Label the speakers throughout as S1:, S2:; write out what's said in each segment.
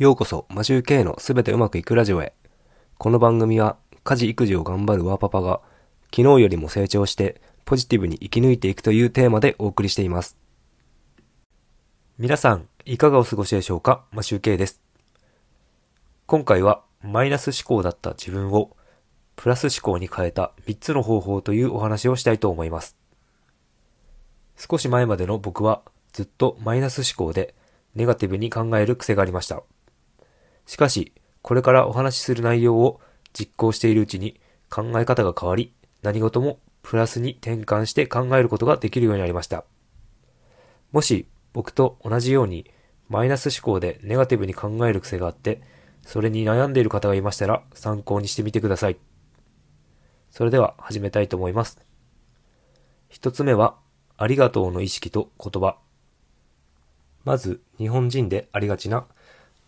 S1: ようこそ、マシュー K のすべてうまくいくラジオへ。この番組は、家事育児を頑張るワーパパが、昨日よりも成長して、ポジティブに生き抜いていくというテーマでお送りしています。皆さん、いかがお過ごしでしょうか？マシュー K です。今回は、マイナス思考だった自分を、プラス思考に変えた3つの方法というお話をしたいと思います。少し前までの僕は、ずっとマイナス思考で、ネガティブに考える癖がありました。しかし、これからお話しする内容を実行しているうちに考え方が変わり、何事もプラスに転換して考えることができるようになりました。もし僕と同じようにマイナス思考でネガティブに考える癖があって、それに悩んでいる方がいましたら参考にしてみてください。それでは始めたいと思います。一つ目は、ありがとうの意識と言葉。まず、日本人でありがちな、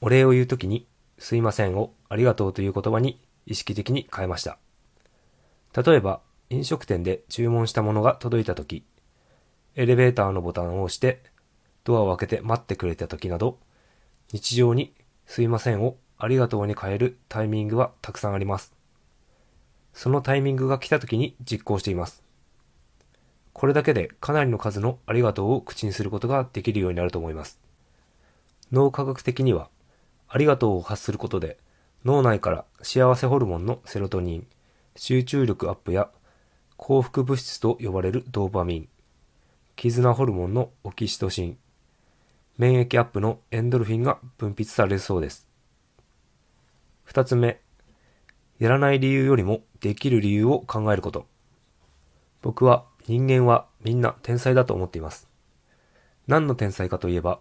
S1: お礼を言うときに、すいませんをありがとうという言葉に意識的に変えました。例えば、飲食店で注文したものが届いたとき、エレベーターのボタンを押して、ドアを開けて待ってくれたときなど、日常にすいませんをありがとうに変えるタイミングはたくさんあります。そのタイミングが来たときに実行しています。これだけでかなりの数のありがとうを口にすることができるようになると思います。脳科学的には、ありがとうを発することで、脳内から幸せホルモンのセロトニン、集中力アップや幸福物質と呼ばれるドーパミン、絆ホルモンのオキシトシン、免疫アップのエンドルフィンが分泌されるそうです。二つ目、やらない理由よりもできる理由を考えること。僕は人間はみんな天才だと思っています。何の天才かといえば、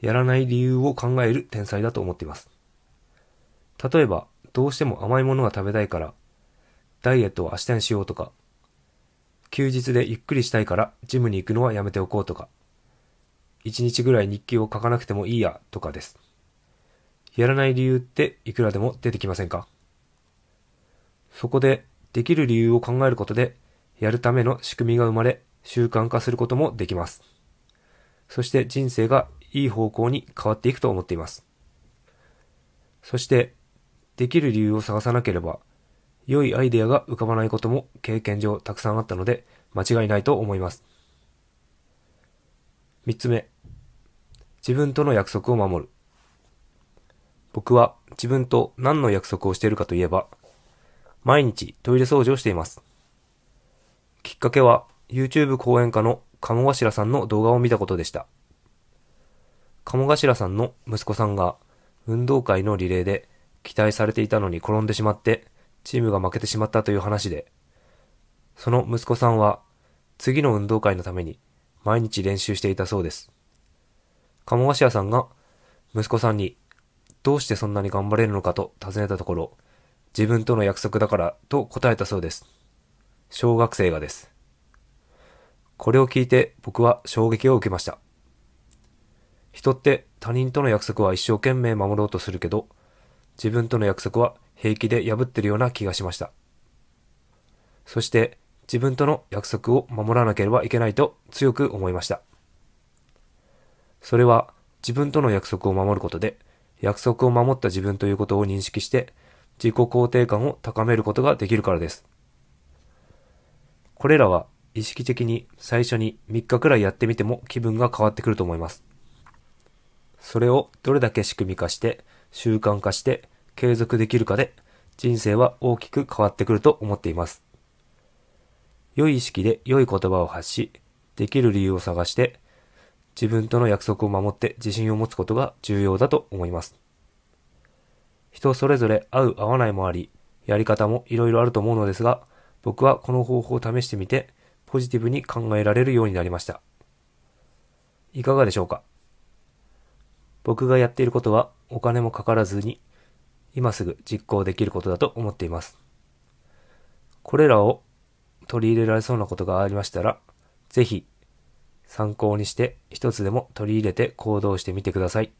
S1: やらない理由を考える天才だと思っています。例えば、どうしても甘いものが食べたいから、ダイエットを明日にしようとか、休日でゆっくりしたいからジムに行くのはやめておこうとか、一日ぐらい日記を書かなくてもいいやとかです。やらない理由っていくらでも出てきませんか？そこで、できる理由を考えることで、やるための仕組みが生まれ、習慣化することもできます。そして人生がいい方向に変わっていくと思っています。そして、できる理由を探さなければ、良いアイデアが浮かばないことも経験上たくさんあったので、間違いないと思います。三つ目、自分との約束を守る。僕は自分と何の約束をしているかといえば、毎日トイレ掃除をしています。きっかけは YouTube 講演家の鴨頭さんの動画を見たことでした。鴨頭さんの息子さんが運動会のリレーで期待されていたのに転んでしまってチームが負けてしまったという話で、その息子さんは次の運動会のために毎日練習していたそうです。鴨頭さんが息子さんにどうしてそんなに頑張れるのかと尋ねたところ、自分との約束だからと答えたそうです。小学生がです。これを聞いて僕は衝撃を受けました。人って他人との約束は一生懸命守ろうとするけど、自分との約束は平気で破ってるような気がしました。そして自分との約束を守らなければいけないと強く思いました。それは自分との約束を守ることで、約束を守った自分ということを認識して、自己肯定感を高めることができるからです。これらは意識的に最初に3日くらいやってみても気分が変わってくると思います。それをどれだけ仕組み化して習慣化して継続できるかで人生は大きく変わってくると思っています。良い意識で良い言葉を発し、できる理由を探して自分との約束を守って自信を持つことが重要だと思います。人それぞれ合う合わないもあり、やり方もいろいろあると思うのですが、僕はこの方法を試してみて、ポジティブに考えられるようになりました。いかがでしょうか？僕がやっていることはお金もかからずに、今すぐ実行できることだと思っています。これらを取り入れられそうなことがありましたら、ぜひ参考にして一つでも取り入れて行動してみてください。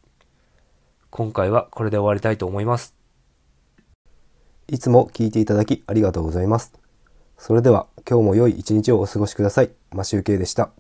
S1: 今回はこれで終わりたいと思います。
S2: いつも聞いていただきありがとうございます。それでは今日も良い一日をお過ごしください。マシュウケイでした。